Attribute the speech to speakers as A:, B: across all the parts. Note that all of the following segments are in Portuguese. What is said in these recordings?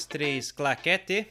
A: dois, três, claquete.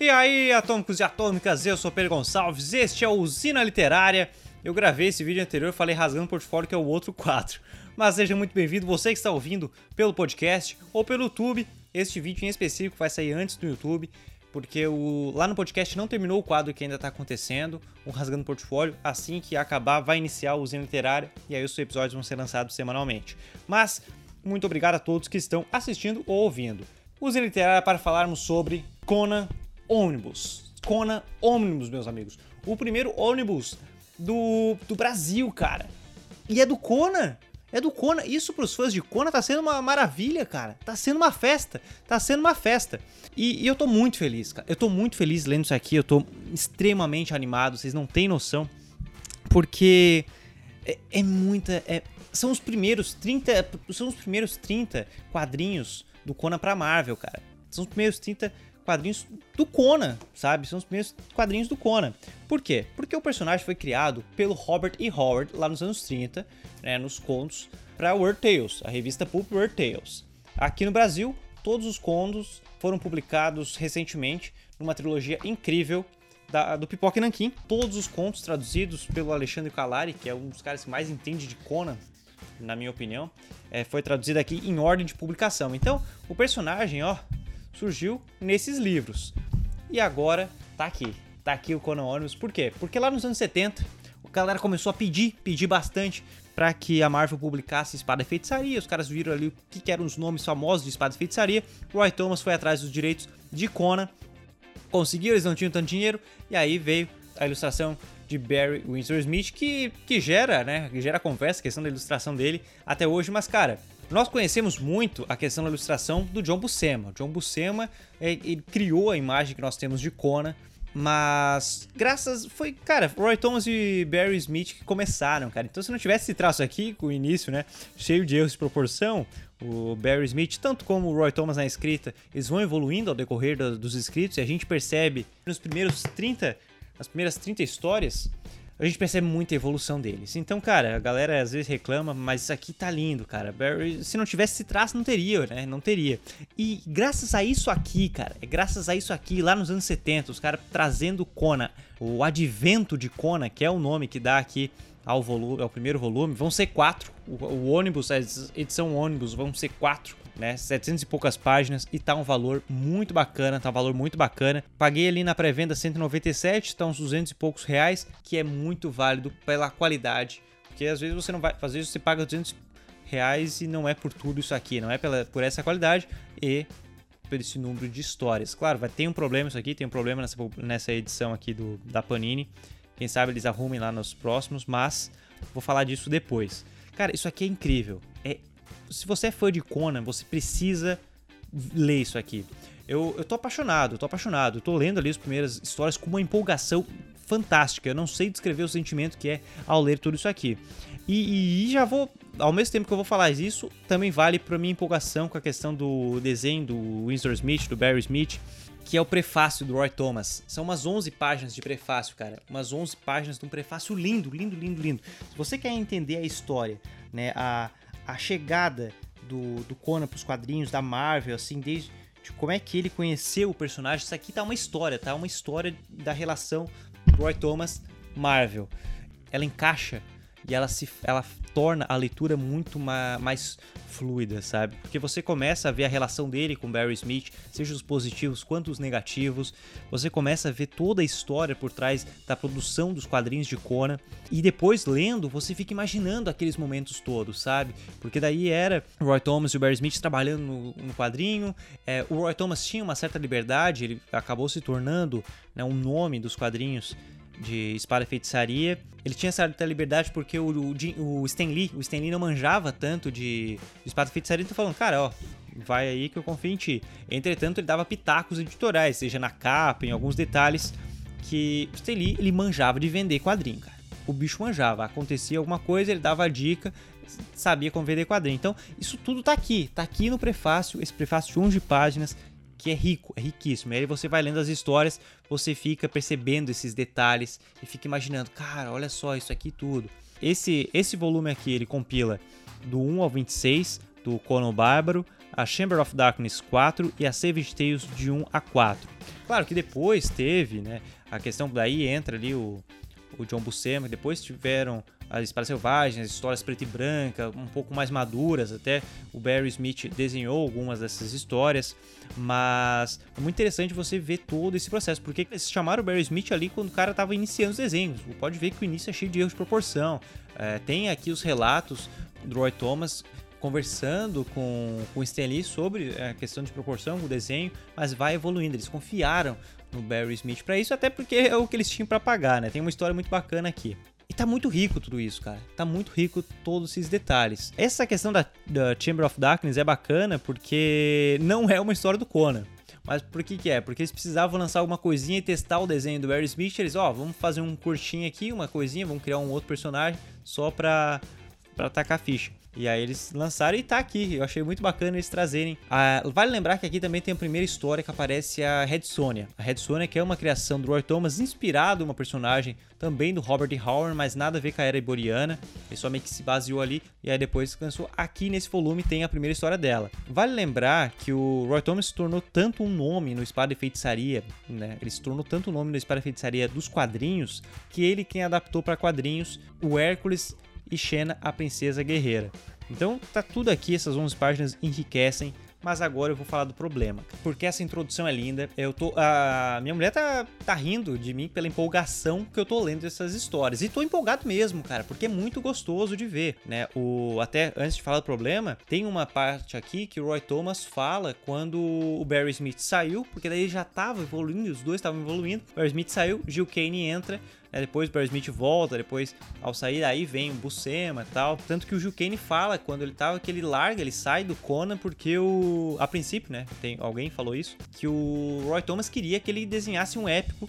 A: E aí, atômicos e atômicas, eu sou Pedro Gonçalves, este é o Usina Literária. Eu gravei esse vídeo anterior, falei rasgando o portfólio, que é o outro quadro. Mas seja muito bem-vindo, você que está ouvindo pelo podcast ou pelo YouTube. Este vídeo em específico vai sair antes do YouTube, porque o, lá no podcast não terminou o quadro que ainda está acontecendo, o Rasgando Portfólio. Assim que acabar, vai iniciar o Usina Literária e aí os episódios vão ser lançados semanalmente. Mas, muito obrigado a todos que estão assistindo ou ouvindo. Usina Literária para falarmos sobre Conan ônibus. Kona ônibus, meus amigos. O primeiro ônibus do, do Brasil, cara. E é do Kona. É do Kona. Isso pros fãs de Kona tá sendo uma maravilha, cara. Tá sendo uma festa. Tá sendo uma festa. E, e, eu tô muito feliz, cara. Eu tô muito feliz lendo isso aqui. Eu tô extremamente animado. Vocês não têm noção. Porque é, é muita. É, são os primeiros 30. São os primeiros 30 quadrinhos do Kona pra Marvel, cara. São os primeiros 30 quadrinhos do Conan, sabe? São os primeiros quadrinhos do Conan. Por quê? Porque o personagem foi criado pelo Robert E. Howard lá nos anos 30, né, nos contos, para Weird Tales, a revista Pulp Weird Tales. Aqui no Brasil, todos os contos foram publicados recentemente numa trilogia incrível da, do Pipoca e Nankin. Todos os contos traduzidos pelo Alexandre Calari, que é um dos caras que mais entende de Conan, na minha opinião, é, foi traduzido aqui em ordem de publicação. Então, o personagem, ó, surgiu nesses livros. E agora tá aqui. Tá aqui o Conan Ônibus. Por quê? Porque lá nos anos 70, a galera começou a pedir, pedir bastante para que a Marvel publicasse Espada e Feitiçaria. Os caras viram ali o que, que eram os nomes famosos de Espada e Feitiçaria. Roy Thomas foi atrás dos direitos de Conan. Conseguiu, eles não tinham tanto dinheiro. E aí veio a ilustração de Barry Windsor Smith, que, que gera, né? Que gera conversa, a questão da ilustração dele até hoje. Mas, cara, nós conhecemos muito a questão da ilustração do John Buscema. John Buscema é, ele criou a imagem que nós temos de Conan, mas graças foi, cara, Roy Thomas e Barry Smith que começaram, cara. Então se não tivesse esse traço aqui com o início, né, cheio de erros de proporção, o Barry Smith, tanto como o Roy Thomas na escrita, eles vão evoluindo ao decorrer dos escritos e a gente percebe nos primeiros 30, nas primeiras 30 histórias, a gente percebe muita evolução deles. Então, cara, a galera às vezes reclama, mas isso aqui tá lindo, cara. Barry, se não tivesse esse traço, não teria, né? Não teria. E graças a isso aqui, cara, é graças a isso aqui, lá nos anos 70, os caras trazendo Kona, o advento de Kona, que é o nome que dá aqui ao volume, ao primeiro volume, vão ser quatro. O, o ônibus, a edição ônibus, vão ser quatro né? 700 e poucas páginas e tá um valor muito bacana, tá um valor muito bacana. Paguei ali na pré-venda 197, tá uns 200 e poucos reais, que é muito válido pela qualidade, porque às vezes você não vai, às vezes você paga 200 reais e não é por tudo isso aqui, não é pela, por essa qualidade e por esse número de histórias. Claro, vai ter um problema isso aqui, tem um problema nessa, nessa edição aqui do, da Panini. Quem sabe eles arrumem lá nos próximos, mas vou falar disso depois. Cara, isso aqui é incrível. Se você é fã de Conan, você precisa ler isso aqui. Eu, eu tô apaixonado, eu tô apaixonado. Eu tô lendo ali as primeiras histórias com uma empolgação fantástica. Eu não sei descrever o sentimento que é ao ler tudo isso aqui. E, e já vou, ao mesmo tempo que eu vou falar isso, também vale para minha empolgação com a questão do desenho do Winsor Smith, do Barry Smith, que é o prefácio do Roy Thomas. São umas 11 páginas de prefácio, cara. Umas 11 páginas de um prefácio lindo, lindo, lindo, lindo. Se você quer entender a história, né, a, a chegada do, do Conan pros quadrinhos, da Marvel, assim, desde de como é que ele conheceu o personagem. Isso aqui tá uma história, tá? Uma história da relação Roy Thomas Marvel. Ela encaixa e ela se ela torna a leitura muito ma, mais fluida, sabe? Porque você começa a ver a relação dele com Barry Smith, seja os positivos quanto os negativos. Você começa a ver toda a história por trás da produção dos quadrinhos de Conan e depois lendo, você fica imaginando aqueles momentos todos, sabe? Porque daí era Roy Thomas e o Barry Smith trabalhando no, no quadrinho. É, o Roy Thomas tinha uma certa liberdade, ele acabou se tornando né, um nome dos quadrinhos de espada e feitiçaria. Ele tinha certa liberdade porque o, o, o Stan Lee, o Stan Lee não manjava tanto de, de espada e feitiçaria, então falando, cara, ó, vai aí que eu confio em ti. Entretanto, ele dava pitacos editorais, seja na capa, em alguns detalhes, que o Stan Lee, ele manjava de vender quadrinho, cara. O bicho manjava, acontecia alguma coisa, ele dava a dica, sabia como vender quadrinho. Então, isso tudo tá aqui, tá aqui no prefácio, esse prefácio de 11 páginas, que é rico, é riquíssimo. E aí você vai lendo as histórias, você fica percebendo esses detalhes e fica imaginando, cara, olha só isso aqui tudo. Esse esse volume aqui, ele compila do 1 ao 26 do Conan Bárbaro, a Chamber of Darkness 4 e a Savage Tales de 1 a 4. Claro que depois teve, né, a questão daí entra ali o, o John Buscema, depois tiveram as Espadas Selvagens, as histórias preta e branca, um pouco mais maduras, até o Barry Smith desenhou algumas dessas histórias, mas é muito interessante você ver todo esse processo, porque eles chamaram o Barry Smith ali quando o cara estava iniciando os desenhos, pode ver que o início é cheio de erros de proporção, é, tem aqui os relatos do Roy Thomas conversando com, com o Stan Lee sobre a questão de proporção, o desenho, mas vai evoluindo, eles confiaram no Barry Smith para isso, até porque é o que eles tinham para pagar, né? Tem uma história muito bacana aqui. E tá muito rico tudo isso, cara. Tá muito rico todos esses detalhes. Essa questão da, da Chamber of Darkness é bacana porque não é uma história do Conan. Mas por que que é? Porque eles precisavam lançar alguma coisinha e testar o desenho do Barry Smith. Eles, ó, oh, vamos fazer um curtinho aqui, uma coisinha, vamos criar um outro personagem só pra, pra tacar ficha. E aí eles lançaram e tá aqui. Eu achei muito bacana eles trazerem. Ah, vale lembrar que aqui também tem a primeira história que aparece a Red Sonja. A Red Sonja que é uma criação do Roy Thomas, inspirado em uma personagem também do Robert. Howard, mas nada a ver com a era iboriana. Ele só meio que se baseou ali e aí depois lançou. Aqui nesse volume tem a primeira história dela. Vale lembrar que o Roy Thomas se tornou tanto um nome no Espada e Feitiçaria, né? Ele se tornou tanto um nome no Espada e Feitiçaria dos quadrinhos que ele quem adaptou para quadrinhos o Hércules e Xena, a princesa guerreira. Então tá tudo aqui, essas 11 páginas enriquecem, mas agora eu vou falar do problema. Porque essa introdução é linda, eu tô a minha mulher tá, tá rindo de mim pela empolgação que eu tô lendo essas histórias. E tô empolgado mesmo, cara, porque é muito gostoso de ver, né? O até antes de falar do problema, tem uma parte aqui que o Roy Thomas fala quando o Barry Smith saiu, porque daí já tava evoluindo, os dois estavam evoluindo. Barry Smith saiu, Gil Kane entra, né? Depois o Barry Smith volta, depois ao sair aí vem o Buscema e tal. Tanto que o Gil Kane fala quando ele tava que ele larga, ele sai do Conan porque o. A princípio, né? Tem, alguém falou isso. Que o Roy Thomas queria que ele desenhasse um épico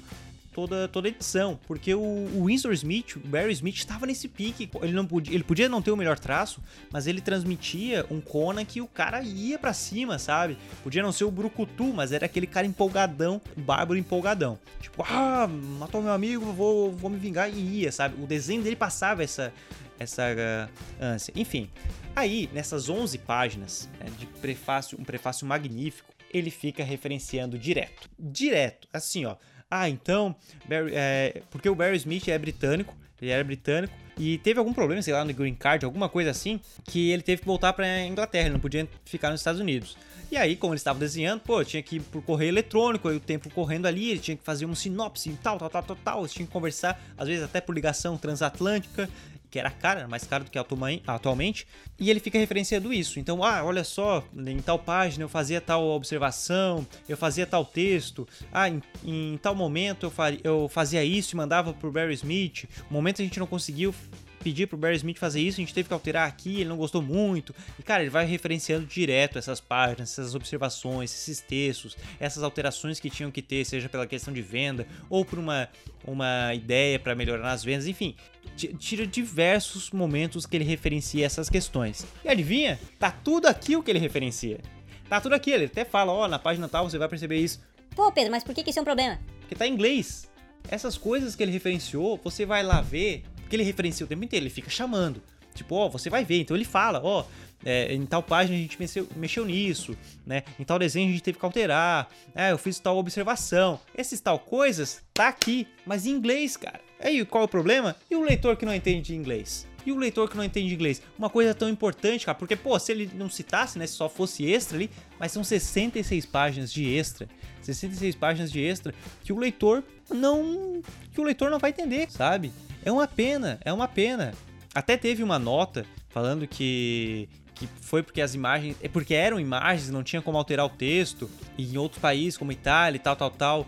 A: toda, toda edição. Porque o, o Winsor Smith, o Barry Smith, estava nesse pique. Ele, não podia, ele podia não ter o melhor traço, mas ele transmitia um Conan que o cara ia para cima, sabe? Podia não ser o Brucutu, mas era aquele cara empolgadão, bárbaro empolgadão. Tipo, ah, matou meu amigo, vou, vou me vingar e ia, sabe? O desenho dele passava essa, essa uh, ânsia. Enfim, aí nessas 11 páginas né, de prefácio, um prefácio magnífico, ele fica referenciando direto. Direto, assim, ó. Ah, então, Barry, é, porque o Barry Smith é britânico, ele era britânico, e teve algum problema, sei lá, no Green Card, alguma coisa assim, que ele teve que voltar pra Inglaterra, ele não podia ficar nos Estados Unidos. E aí, como ele estava desenhando, pô, tinha que ir por correio eletrônico, aí o tempo correndo ali, ele tinha que fazer um sinopse e tal, tal, tal, tal, tal, eles tinham que conversar, às vezes até por ligação transatlântica, que era caro, era mais caro do que atualmente, e ele fica referenciando isso. Então, ah, olha só, em tal página eu fazia tal observação, eu fazia tal texto, ah, em, em tal momento eu, eu fazia isso e mandava pro Barry Smith, o momento a gente não conseguiu pedir pro Barry Smith fazer isso, a gente teve que alterar aqui, ele não gostou muito. E cara, ele vai referenciando direto essas páginas, essas observações, esses textos, essas alterações que tinham que ter, seja pela questão de venda ou por uma, uma ideia para melhorar nas vendas, enfim. Tira diversos momentos que ele referencia essas questões. E adivinha? Tá tudo aqui o que ele referencia. Tá tudo aqui, ele até fala, ó, oh, na página tal você vai perceber isso.
B: Pô, Pedro, mas por que, que isso é um problema?
A: Porque tá em inglês. Essas coisas que ele referenciou, você vai lá ver porque ele referencia o tempo inteiro, ele fica chamando. Tipo, ó, oh, você vai ver. Então ele fala, ó, oh, é, em tal página a gente mexeu, mexeu, nisso, né? Em tal desenho a gente teve que alterar. É, eu fiz tal observação. Esses tal coisas tá aqui, mas em inglês, cara. Aí qual é o problema? E o leitor que não entende inglês? E o leitor que não entende inglês? Uma coisa tão importante, cara, porque, pô, se ele não citasse, né, se só fosse extra ali, mas são 66 páginas de extra, 66 páginas de extra, que o leitor não. que o leitor não vai entender, sabe? É uma pena, é uma pena. Até teve uma nota falando que que foi porque as imagens, é porque eram imagens, não tinha como alterar o texto, e em outros países como Itália e tal, tal, tal,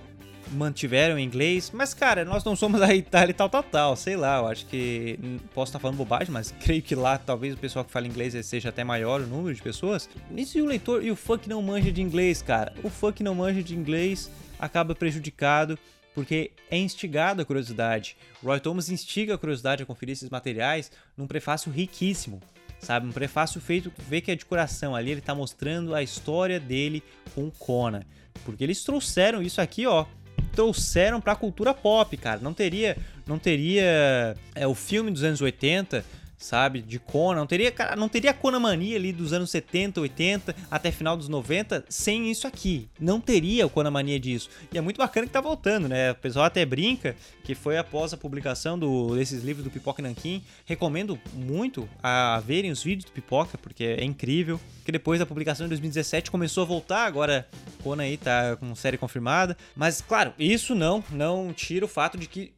A: mantiveram em inglês. Mas, cara, nós não somos a Itália e tal, tal, tal. Sei lá, eu acho que. Posso estar falando bobagem, mas creio que lá talvez o pessoal que fala inglês seja até maior o número de pessoas. Isso e o leitor e o que não manja de inglês, cara. O que não manja de inglês acaba prejudicado porque é instigado a curiosidade. Roy Thomas instiga a curiosidade a conferir esses materiais num prefácio riquíssimo, sabe? Um prefácio feito, vê que é de coração ali, ele está mostrando a história dele com Conan. Porque eles trouxeram isso aqui, ó, trouxeram para a cultura pop, cara. Não teria, não teria é, o filme dos anos 80 sabe? De Conan. Não teria, não teria a Conamania ali dos anos 70, 80 até final dos 90 sem isso aqui. Não teria o Conamania disso. E é muito bacana que tá voltando, né? O pessoal até brinca que foi após a publicação do, desses livros do Pipoca Nankin. Recomendo muito a verem os vídeos do Pipoca, porque é incrível. Que depois da publicação em 2017 começou a voltar, agora Conan aí tá com série confirmada. Mas, claro, isso não, não tira o fato de que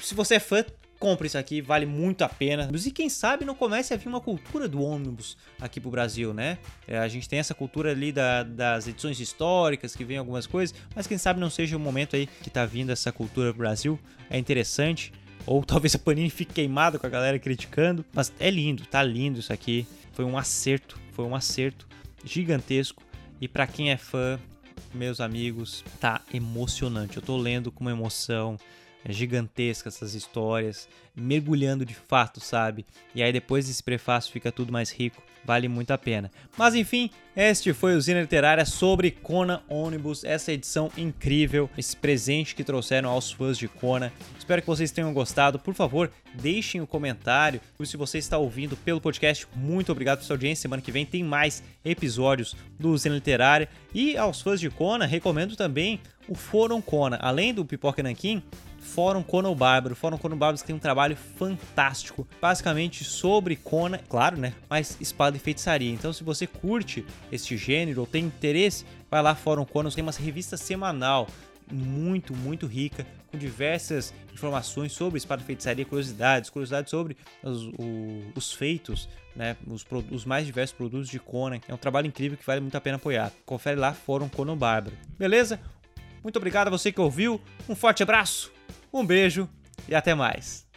A: se você é fã, compre isso aqui, vale muito a pena. E quem sabe não comece a vir uma cultura do ônibus aqui pro Brasil, né? É, a gente tem essa cultura ali da, das edições históricas, que vem algumas coisas, mas quem sabe não seja o momento aí que tá vindo essa cultura pro Brasil. É interessante. Ou talvez a Panini fique queimada com a galera criticando. Mas é lindo, tá lindo isso aqui. Foi um acerto, foi um acerto gigantesco. E para quem é fã, meus amigos, tá emocionante. Eu tô lendo com uma emoção gigantesca essas histórias, mergulhando de fato, sabe? E aí depois desse prefácio fica tudo mais rico, vale muito a pena. Mas enfim, este foi o Zina Literária sobre Conan Ônibus, essa edição incrível, esse presente que trouxeram aos fãs de Conan. Espero que vocês tenham gostado. Por favor, deixem o um comentário. E se você está ouvindo pelo podcast, muito obrigado pela sua audiência. Semana que vem tem mais episódios do Zina Literária. E aos fãs de Conan, recomendo também o Fórum Conan. Além do Pipoca Nankin, Fórum Conan o Bárbaro. Fórum Conan o Bárbaro tem um trabalho fantástico, basicamente sobre Conan, claro, né? Mas espada e feitiçaria. Então, se você curte este gênero ou tem interesse, vai lá Fórum Conan, tem uma revista semanal muito, muito rica, com diversas informações sobre espada e feitiçaria, curiosidades, curiosidades sobre os, o, os feitos, né, os, os, mais diversos produtos de Conan. É um trabalho incrível que vale muito a pena apoiar. Confere lá, Fórum Conan Bárbaro. Beleza? Muito obrigado a você que ouviu, um forte abraço um beijo e até mais.